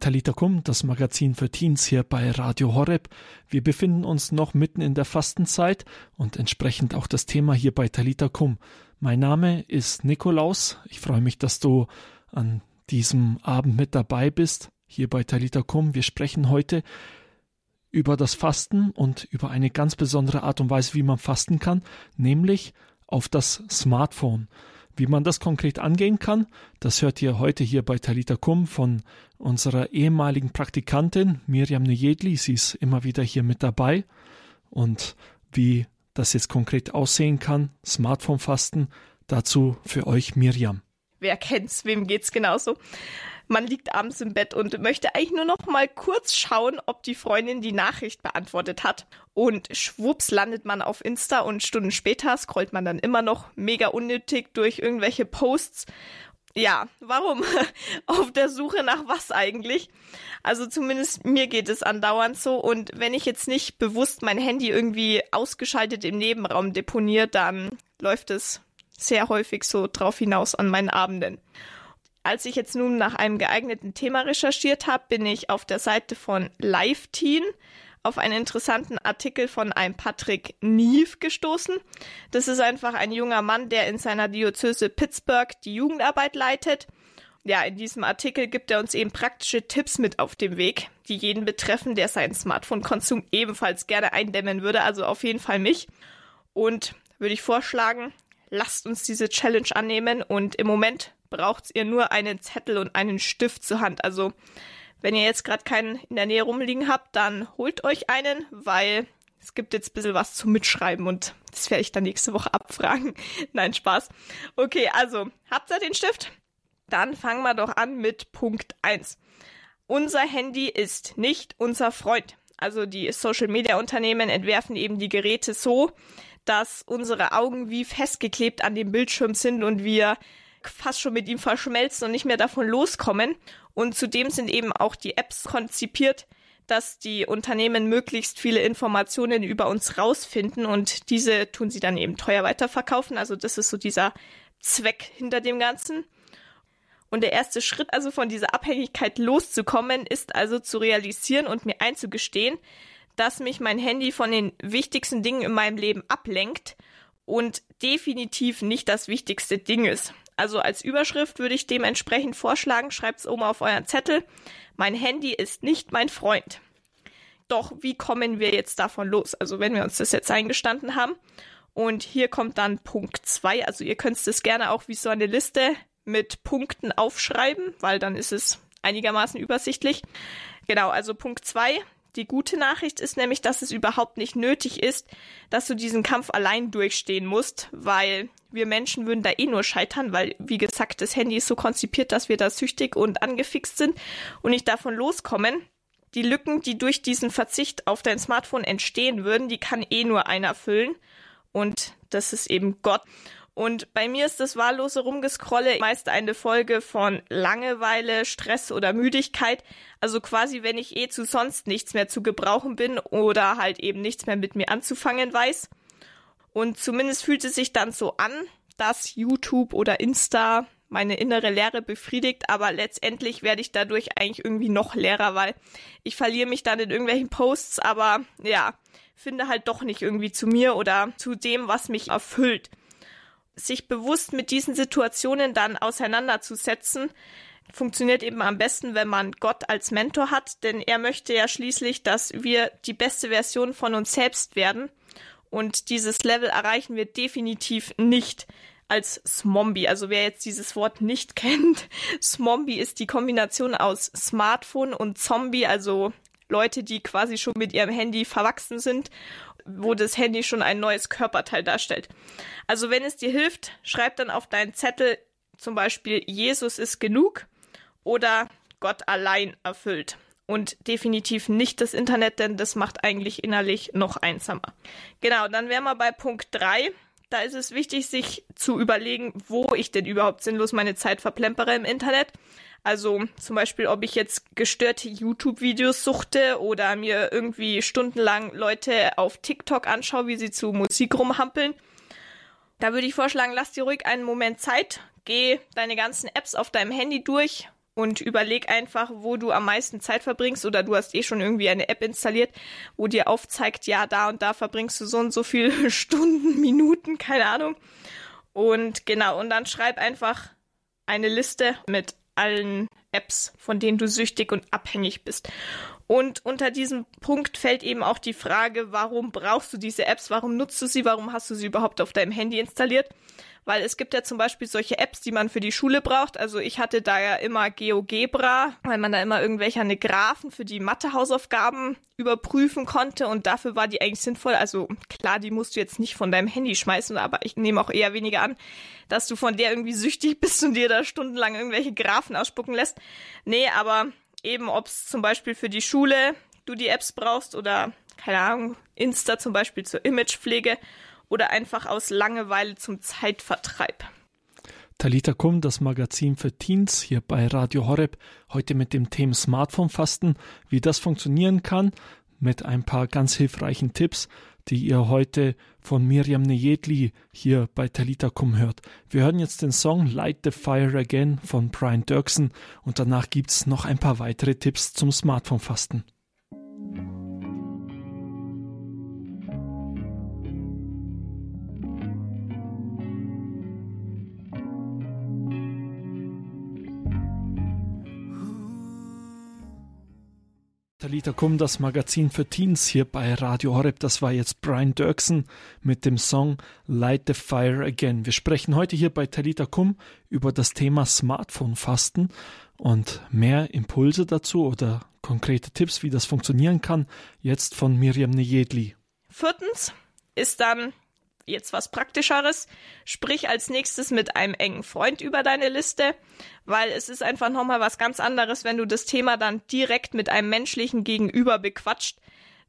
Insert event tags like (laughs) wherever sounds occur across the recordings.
Talita Kum, das Magazin für Teens hier bei Radio Horeb. Wir befinden uns noch mitten in der Fastenzeit und entsprechend auch das Thema hier bei Talita Kum. Mein Name ist Nikolaus. Ich freue mich, dass du an diesem Abend mit dabei bist hier bei Talita Kum. Wir sprechen heute über das Fasten und über eine ganz besondere Art und Weise, wie man fasten kann, nämlich auf das Smartphone. Wie man das konkret angehen kann, das hört ihr heute hier bei Talita Kum von unserer ehemaligen Praktikantin Miriam Nejedli. Sie ist immer wieder hier mit dabei. Und wie das jetzt konkret aussehen kann, Smartphone-Fasten, dazu für euch Miriam. Wer kennt's? Wem geht's genauso? Man liegt abends im Bett und möchte eigentlich nur noch mal kurz schauen, ob die Freundin die Nachricht beantwortet hat. Und schwupps landet man auf Insta und Stunden später scrollt man dann immer noch mega unnötig durch irgendwelche Posts. Ja, warum? (laughs) auf der Suche nach was eigentlich? Also zumindest mir geht es andauernd so. Und wenn ich jetzt nicht bewusst mein Handy irgendwie ausgeschaltet im Nebenraum deponiert, dann läuft es sehr häufig so drauf hinaus an meinen Abenden. Als ich jetzt nun nach einem geeigneten Thema recherchiert habe, bin ich auf der Seite von LiveTeen auf einen interessanten Artikel von einem Patrick Neve gestoßen. Das ist einfach ein junger Mann, der in seiner Diözese Pittsburgh die Jugendarbeit leitet. Ja, in diesem Artikel gibt er uns eben praktische Tipps mit auf dem Weg, die jeden betreffen, der seinen Smartphone-Konsum ebenfalls gerne eindämmen würde, also auf jeden Fall mich. Und würde ich vorschlagen, lasst uns diese Challenge annehmen und im Moment braucht ihr nur einen Zettel und einen Stift zur Hand. Also wenn ihr jetzt gerade keinen in der Nähe rumliegen habt, dann holt euch einen, weil es gibt jetzt ein bisschen was zum Mitschreiben und das werde ich dann nächste Woche abfragen. (laughs) Nein, Spaß. Okay, also habt ihr den Stift? Dann fangen wir doch an mit Punkt 1. Unser Handy ist nicht unser Freund. Also die Social Media Unternehmen entwerfen eben die Geräte so, dass unsere Augen wie festgeklebt an dem Bildschirm sind und wir fast schon mit ihm verschmelzen und nicht mehr davon loskommen. Und zudem sind eben auch die Apps konzipiert, dass die Unternehmen möglichst viele Informationen über uns rausfinden und diese tun sie dann eben teuer weiterverkaufen. Also das ist so dieser Zweck hinter dem Ganzen. Und der erste Schritt also von dieser Abhängigkeit loszukommen, ist also zu realisieren und mir einzugestehen, dass mich mein Handy von den wichtigsten Dingen in meinem Leben ablenkt und definitiv nicht das wichtigste Ding ist. Also als Überschrift würde ich dementsprechend vorschlagen, schreibt es oben auf euren Zettel, mein Handy ist nicht mein Freund. Doch wie kommen wir jetzt davon los? Also wenn wir uns das jetzt eingestanden haben. Und hier kommt dann Punkt 2. Also ihr könnt es gerne auch wie so eine Liste mit Punkten aufschreiben, weil dann ist es einigermaßen übersichtlich. Genau, also Punkt 2. Die gute Nachricht ist nämlich, dass es überhaupt nicht nötig ist, dass du diesen Kampf allein durchstehen musst, weil wir Menschen würden da eh nur scheitern, weil, wie gesagt, das Handy ist so konzipiert, dass wir da süchtig und angefixt sind und nicht davon loskommen. Die Lücken, die durch diesen Verzicht auf dein Smartphone entstehen würden, die kann eh nur einer füllen. Und das ist eben Gott. Und bei mir ist das wahllose Rumgescrolle meist eine Folge von Langeweile, Stress oder Müdigkeit. Also quasi, wenn ich eh zu sonst nichts mehr zu gebrauchen bin oder halt eben nichts mehr mit mir anzufangen weiß. Und zumindest fühlt es sich dann so an, dass YouTube oder Insta meine innere Leere befriedigt, aber letztendlich werde ich dadurch eigentlich irgendwie noch leerer, weil ich verliere mich dann in irgendwelchen Posts, aber ja, finde halt doch nicht irgendwie zu mir oder zu dem, was mich erfüllt. Sich bewusst mit diesen Situationen dann auseinanderzusetzen, funktioniert eben am besten, wenn man Gott als Mentor hat, denn er möchte ja schließlich, dass wir die beste Version von uns selbst werden und dieses Level erreichen wir definitiv nicht als Smombie. Also wer jetzt dieses Wort nicht (laughs) kennt, Smombie ist die Kombination aus Smartphone und Zombie, also Leute, die quasi schon mit ihrem Handy verwachsen sind, wo das Handy schon ein neues Körperteil darstellt. Also wenn es dir hilft, schreib dann auf deinen Zettel zum Beispiel Jesus ist genug oder Gott allein erfüllt und definitiv nicht das Internet, denn das macht eigentlich innerlich noch einsamer. Genau, dann wären wir bei Punkt 3. Da ist es wichtig, sich zu überlegen, wo ich denn überhaupt sinnlos meine Zeit verplempere im Internet. Also zum Beispiel, ob ich jetzt gestörte YouTube-Videos suchte oder mir irgendwie stundenlang Leute auf TikTok anschaue, wie sie zu Musik rumhampeln. Da würde ich vorschlagen, lass dir ruhig einen Moment Zeit, geh deine ganzen Apps auf deinem Handy durch und überleg einfach, wo du am meisten Zeit verbringst oder du hast eh schon irgendwie eine App installiert, wo dir aufzeigt, ja, da und da verbringst du so und so viele (laughs) Stunden, Minuten, keine Ahnung. Und genau, und dann schreib einfach eine Liste mit allen Apps, von denen du süchtig und abhängig bist. Und unter diesem Punkt fällt eben auch die Frage, warum brauchst du diese Apps, warum nutzt du sie, warum hast du sie überhaupt auf deinem Handy installiert? Weil es gibt ja zum Beispiel solche Apps, die man für die Schule braucht. Also ich hatte da ja immer GeoGebra, weil man da immer irgendwelche Graphen für die Mathe-Hausaufgaben überprüfen konnte und dafür war die eigentlich sinnvoll. Also klar, die musst du jetzt nicht von deinem Handy schmeißen, aber ich nehme auch eher weniger an, dass du von der irgendwie süchtig (laughs) bist und dir da stundenlang irgendwelche Graphen ausspucken lässt. Nee, aber eben ob es zum Beispiel für die Schule du die Apps brauchst oder keine Ahnung, Insta zum Beispiel zur Imagepflege oder einfach aus Langeweile zum Zeitvertreib. Talita Kum, das Magazin für Teens hier bei Radio Horeb, heute mit dem Thema Smartphone-Fasten, wie das funktionieren kann, mit ein paar ganz hilfreichen Tipps, die ihr heute von Miriam Nejedli hier bei Talita Kum hört. Wir hören jetzt den Song Light the Fire Again von Brian Dirksen und danach gibt's noch ein paar weitere Tipps zum Smartphone-Fasten. Talita Kum, das Magazin für Teens hier bei Radio Horeb. Das war jetzt Brian Dirksen mit dem Song Light the Fire Again. Wir sprechen heute hier bei Talita Kum über das Thema Smartphone-Fasten und mehr Impulse dazu oder konkrete Tipps, wie das funktionieren kann, jetzt von Miriam Nejedli. Viertens ist dann jetzt was Praktischeres. Sprich als nächstes mit einem engen Freund über deine Liste, weil es ist einfach nochmal was ganz anderes, wenn du das Thema dann direkt mit einem menschlichen Gegenüber bequatscht.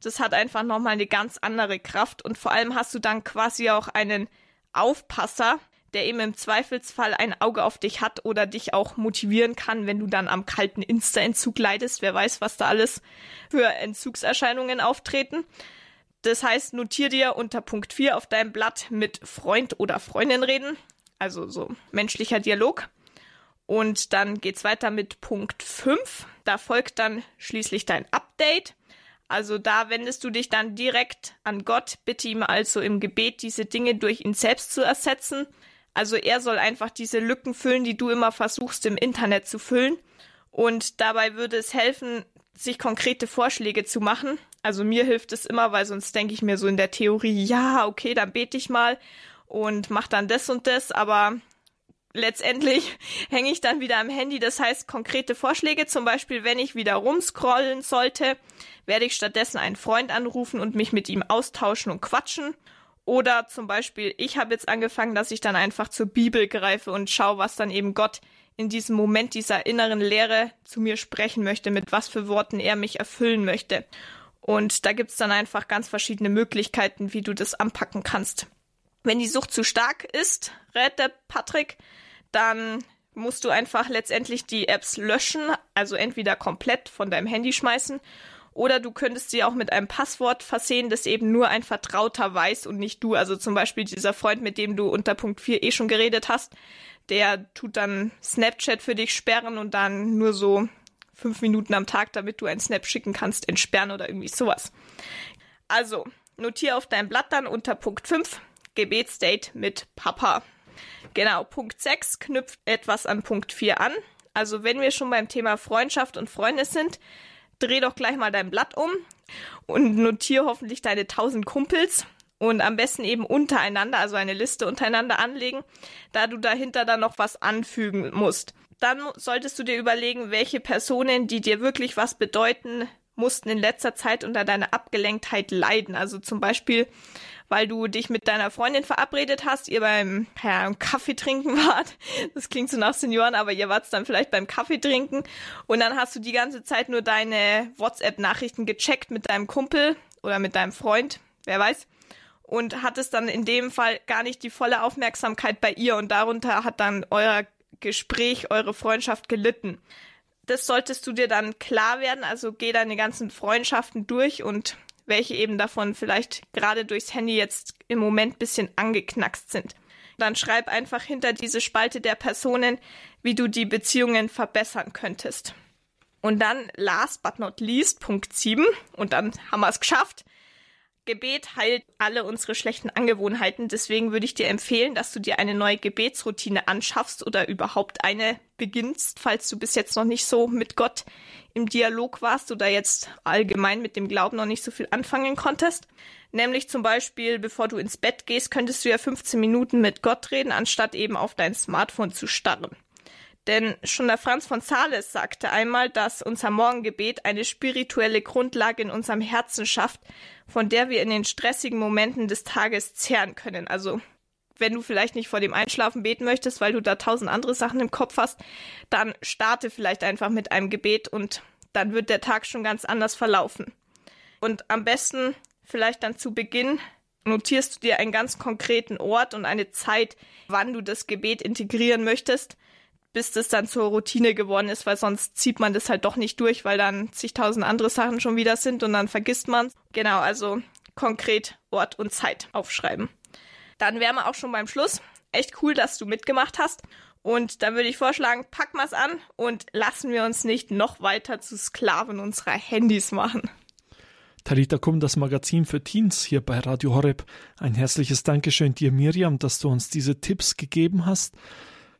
Das hat einfach nochmal eine ganz andere Kraft und vor allem hast du dann quasi auch einen Aufpasser, der eben im Zweifelsfall ein Auge auf dich hat oder dich auch motivieren kann, wenn du dann am kalten Insta-Entzug leidest. Wer weiß, was da alles für Entzugserscheinungen auftreten. Das heißt, notier dir unter Punkt 4 auf deinem Blatt mit Freund oder Freundin reden. Also so menschlicher Dialog. Und dann geht's weiter mit Punkt 5. Da folgt dann schließlich dein Update. Also da wendest du dich dann direkt an Gott, bitte ihm also im Gebet diese Dinge durch ihn selbst zu ersetzen. Also er soll einfach diese Lücken füllen, die du immer versuchst im Internet zu füllen. Und dabei würde es helfen, sich konkrete Vorschläge zu machen. Also mir hilft es immer, weil sonst denke ich mir so in der Theorie, ja, okay, dann bete ich mal und mach dann das und das, aber letztendlich (laughs) hänge ich dann wieder am Handy. Das heißt, konkrete Vorschläge, zum Beispiel, wenn ich wieder rumscrollen sollte, werde ich stattdessen einen Freund anrufen und mich mit ihm austauschen und quatschen. Oder zum Beispiel, ich habe jetzt angefangen, dass ich dann einfach zur Bibel greife und schaue, was dann eben Gott in diesem Moment dieser inneren Lehre zu mir sprechen möchte, mit was für Worten er mich erfüllen möchte. Und da gibt's dann einfach ganz verschiedene Möglichkeiten, wie du das anpacken kannst. Wenn die Sucht zu stark ist, rät der Patrick, dann musst du einfach letztendlich die Apps löschen, also entweder komplett von deinem Handy schmeißen oder du könntest sie auch mit einem Passwort versehen, das eben nur ein Vertrauter weiß und nicht du. Also zum Beispiel dieser Freund, mit dem du unter Punkt 4 eh schon geredet hast, der tut dann Snapchat für dich sperren und dann nur so fünf Minuten am Tag, damit du einen Snap schicken kannst, entsperren oder irgendwie sowas. Also, notiere auf dein Blatt dann unter Punkt 5 Gebetsdate mit Papa. Genau, Punkt 6 knüpft etwas an Punkt 4 an. Also, wenn wir schon beim Thema Freundschaft und Freunde sind, dreh doch gleich mal dein Blatt um und notiere hoffentlich deine 1000 Kumpels und am besten eben untereinander, also eine Liste untereinander anlegen, da du dahinter dann noch was anfügen musst. Dann solltest du dir überlegen, welche Personen, die dir wirklich was bedeuten, mussten in letzter Zeit unter deiner Abgelenktheit leiden. Also zum Beispiel, weil du dich mit deiner Freundin verabredet hast, ihr beim ja, Kaffee trinken (laughs) wart. Das klingt so nach Senioren, aber ihr wart dann vielleicht beim Kaffee trinken und dann hast du die ganze Zeit nur deine WhatsApp-Nachrichten gecheckt mit deinem Kumpel oder mit deinem Freund, wer weiß und hattest dann in dem Fall gar nicht die volle Aufmerksamkeit bei ihr und darunter hat dann euer Gespräch, eure Freundschaft gelitten. Das solltest du dir dann klar werden, also geh deine ganzen Freundschaften durch und welche eben davon vielleicht gerade durchs Handy jetzt im Moment bisschen angeknackst sind. Dann schreib einfach hinter diese Spalte der Personen wie du die Beziehungen verbessern könntest. Und dann last but not least, Punkt 7, und dann haben wir es geschafft. Gebet heilt alle unsere schlechten Angewohnheiten. Deswegen würde ich dir empfehlen, dass du dir eine neue Gebetsroutine anschaffst oder überhaupt eine beginnst, falls du bis jetzt noch nicht so mit Gott im Dialog warst oder jetzt allgemein mit dem Glauben noch nicht so viel anfangen konntest. Nämlich zum Beispiel, bevor du ins Bett gehst, könntest du ja 15 Minuten mit Gott reden, anstatt eben auf dein Smartphone zu starren. Denn schon der Franz von Sales sagte einmal, dass unser Morgengebet eine spirituelle Grundlage in unserem Herzen schafft, von der wir in den stressigen Momenten des Tages zehren können. Also wenn du vielleicht nicht vor dem Einschlafen beten möchtest, weil du da tausend andere Sachen im Kopf hast, dann starte vielleicht einfach mit einem Gebet und dann wird der Tag schon ganz anders verlaufen. Und am besten vielleicht dann zu Beginn notierst du dir einen ganz konkreten Ort und eine Zeit, wann du das Gebet integrieren möchtest bis das dann zur Routine geworden ist, weil sonst zieht man das halt doch nicht durch, weil dann zigtausend andere Sachen schon wieder sind und dann vergisst man Genau, also konkret Ort und Zeit aufschreiben. Dann wären wir auch schon beim Schluss. Echt cool, dass du mitgemacht hast. Und dann würde ich vorschlagen, pack mal's an und lassen wir uns nicht noch weiter zu Sklaven unserer Handys machen. Talita Kum, das Magazin für Teens hier bei Radio Horeb. Ein herzliches Dankeschön dir, Miriam, dass du uns diese Tipps gegeben hast.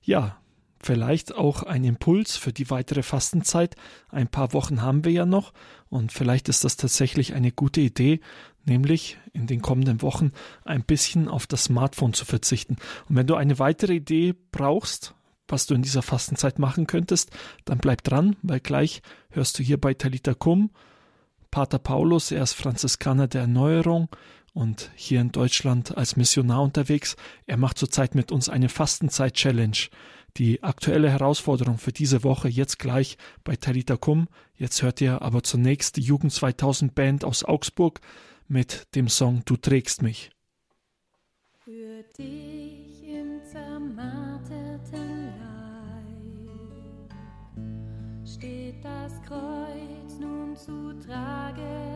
Ja, vielleicht auch ein Impuls für die weitere Fastenzeit. Ein paar Wochen haben wir ja noch und vielleicht ist das tatsächlich eine gute Idee, nämlich in den kommenden Wochen ein bisschen auf das Smartphone zu verzichten. Und wenn du eine weitere Idee brauchst, was du in dieser Fastenzeit machen könntest, dann bleib dran, weil gleich hörst du hier bei Talita Kum Pater Paulus, er ist Franziskaner der Erneuerung und hier in Deutschland als Missionar unterwegs. Er macht zurzeit mit uns eine Fastenzeit-Challenge. Die aktuelle Herausforderung für diese Woche jetzt gleich bei Talita Kum. Jetzt hört ihr aber zunächst die Jugend 2000 Band aus Augsburg mit dem Song Du trägst mich. Für dich im zermarterten Leib steht das Kreuz nun zu tragen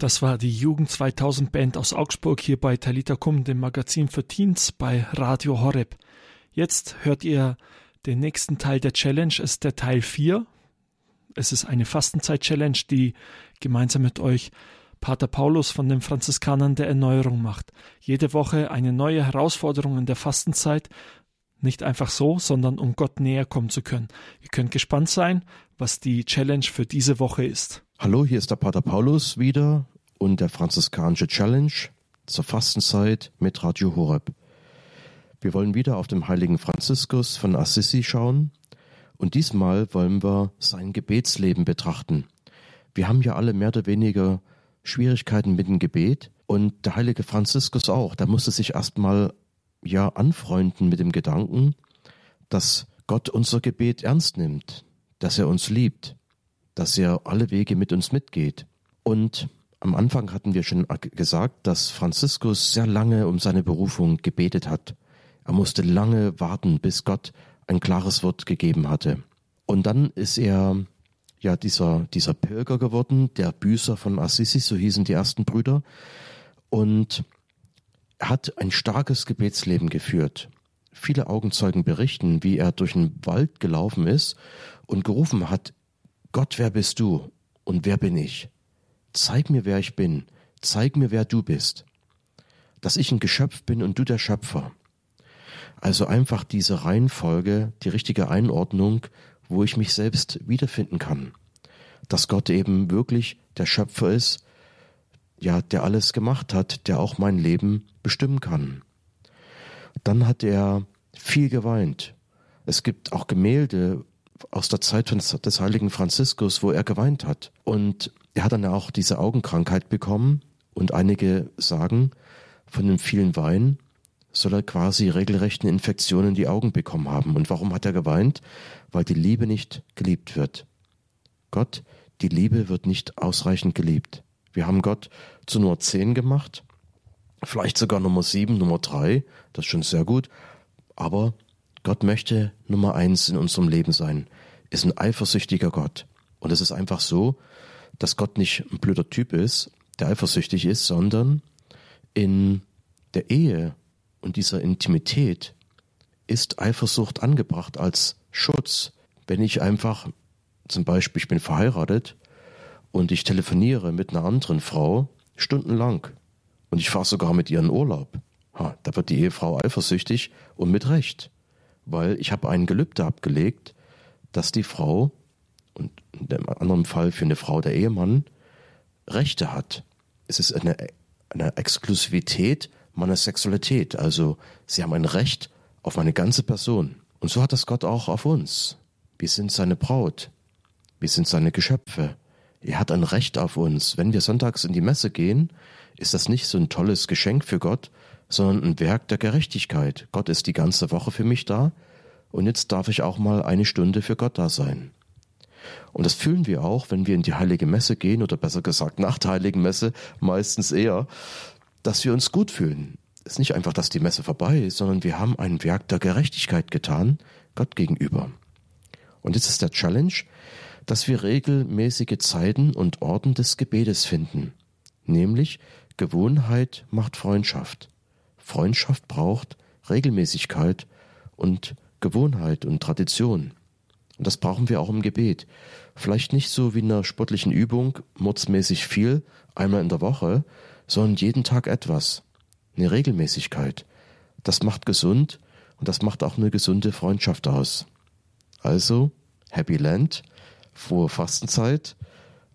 Das war die Jugend 2000 Band aus Augsburg hier bei Talita Kum, dem Magazin für Teens bei Radio Horeb. Jetzt hört ihr den nächsten Teil der Challenge, ist der Teil 4. Es ist eine Fastenzeit-Challenge, die gemeinsam mit euch Pater Paulus von den Franziskanern der Erneuerung macht. Jede Woche eine neue Herausforderung in der Fastenzeit. Nicht einfach so, sondern um Gott näher kommen zu können. Ihr könnt gespannt sein, was die Challenge für diese Woche ist. Hallo, hier ist der Pater Paulus wieder und der franziskanische Challenge zur Fastenzeit mit Radio Horeb. Wir wollen wieder auf den heiligen Franziskus von Assisi schauen und diesmal wollen wir sein Gebetsleben betrachten. Wir haben ja alle mehr oder weniger Schwierigkeiten mit dem Gebet und der heilige Franziskus auch. Der musste sich erstmal ja anfreunden mit dem Gedanken, dass Gott unser Gebet ernst nimmt, dass er uns liebt dass er alle Wege mit uns mitgeht. Und am Anfang hatten wir schon gesagt, dass Franziskus sehr lange um seine Berufung gebetet hat. Er musste lange warten, bis Gott ein klares Wort gegeben hatte. Und dann ist er ja dieser, dieser Pilger geworden, der Büßer von Assisi, so hießen die ersten Brüder. Und er hat ein starkes Gebetsleben geführt. Viele Augenzeugen berichten, wie er durch den Wald gelaufen ist und gerufen hat, Gott, wer bist du und wer bin ich? Zeig mir, wer ich bin, zeig mir, wer du bist. Dass ich ein Geschöpf bin und du der Schöpfer. Also einfach diese Reihenfolge, die richtige Einordnung, wo ich mich selbst wiederfinden kann. Dass Gott eben wirklich der Schöpfer ist, ja, der alles gemacht hat, der auch mein Leben bestimmen kann. Dann hat er viel geweint. Es gibt auch Gemälde, aus der Zeit des heiligen Franziskus, wo er geweint hat. Und er hat dann auch diese Augenkrankheit bekommen und einige sagen, von dem vielen Wein soll er quasi regelrechten Infektionen die Augen bekommen haben. Und warum hat er geweint? Weil die Liebe nicht geliebt wird. Gott, die Liebe wird nicht ausreichend geliebt. Wir haben Gott zu Nummer 10 gemacht, vielleicht sogar Nummer 7, Nummer 3, das ist schon sehr gut, aber Gott möchte Nummer eins in unserem Leben sein, ist ein eifersüchtiger Gott. Und es ist einfach so, dass Gott nicht ein blöder Typ ist, der eifersüchtig ist, sondern in der Ehe und dieser Intimität ist Eifersucht angebracht als Schutz. Wenn ich einfach, zum Beispiel, ich bin verheiratet und ich telefoniere mit einer anderen Frau stundenlang und ich fahre sogar mit ihr in Urlaub, ha, da wird die Ehefrau eifersüchtig und mit Recht, weil ich habe einen Gelübde abgelegt, dass die Frau und in dem anderen Fall für eine Frau der Ehemann Rechte hat. Es ist eine, eine Exklusivität meiner Sexualität. Also sie haben ein Recht auf meine ganze Person. Und so hat das Gott auch auf uns. Wir sind seine Braut. Wir sind seine Geschöpfe. Er hat ein Recht auf uns. Wenn wir sonntags in die Messe gehen, ist das nicht so ein tolles Geschenk für Gott, sondern ein Werk der Gerechtigkeit. Gott ist die ganze Woche für mich da und jetzt darf ich auch mal eine Stunde für Gott da sein. Und das fühlen wir auch, wenn wir in die heilige Messe gehen oder besser gesagt nach der heiligen Messe meistens eher, dass wir uns gut fühlen. Es ist nicht einfach, dass die Messe vorbei ist, sondern wir haben ein Werk der Gerechtigkeit getan, Gott gegenüber. Und jetzt ist der Challenge, dass wir regelmäßige Zeiten und Orten des Gebetes finden. Nämlich Gewohnheit macht Freundschaft. Freundschaft braucht Regelmäßigkeit und Gewohnheit und Tradition. Und das brauchen wir auch im Gebet. Vielleicht nicht so wie in einer sportlichen Übung, mordsmäßig viel, einmal in der Woche, sondern jeden Tag etwas. Eine Regelmäßigkeit. Das macht gesund und das macht auch eine gesunde Freundschaft aus. Also, Happy Land, frohe Fastenzeit,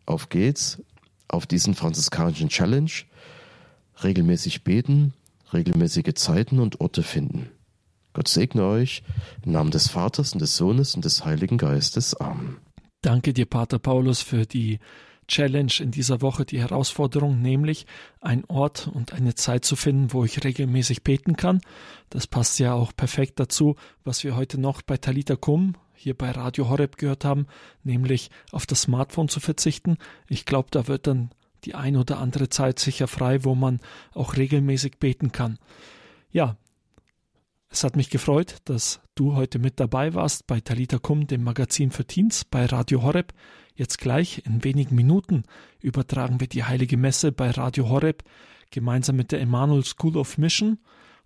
auf geht's, auf diesen franziskanischen Challenge, regelmäßig beten, regelmäßige Zeiten und Orte finden. Gott segne euch im Namen des Vaters und des Sohnes und des Heiligen Geistes. Amen. Danke dir, Pater Paulus, für die Challenge in dieser Woche, die Herausforderung, nämlich ein Ort und eine Zeit zu finden, wo ich regelmäßig beten kann. Das passt ja auch perfekt dazu, was wir heute noch bei Talita Kum hier bei Radio Horeb gehört haben, nämlich auf das Smartphone zu verzichten. Ich glaube, da wird dann die ein oder andere Zeit sicher frei, wo man auch regelmäßig beten kann. Ja, es hat mich gefreut, dass du heute mit dabei warst bei Talita Kum, dem Magazin für Teens bei Radio Horeb. Jetzt gleich in wenigen Minuten übertragen wir die Heilige Messe bei Radio Horeb gemeinsam mit der Emmanuel School of Mission.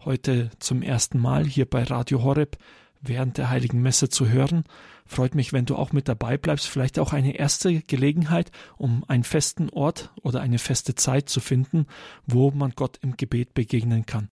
Heute zum ersten Mal hier bei Radio Horeb während der Heiligen Messe zu hören. Freut mich, wenn du auch mit dabei bleibst. Vielleicht auch eine erste Gelegenheit, um einen festen Ort oder eine feste Zeit zu finden, wo man Gott im Gebet begegnen kann.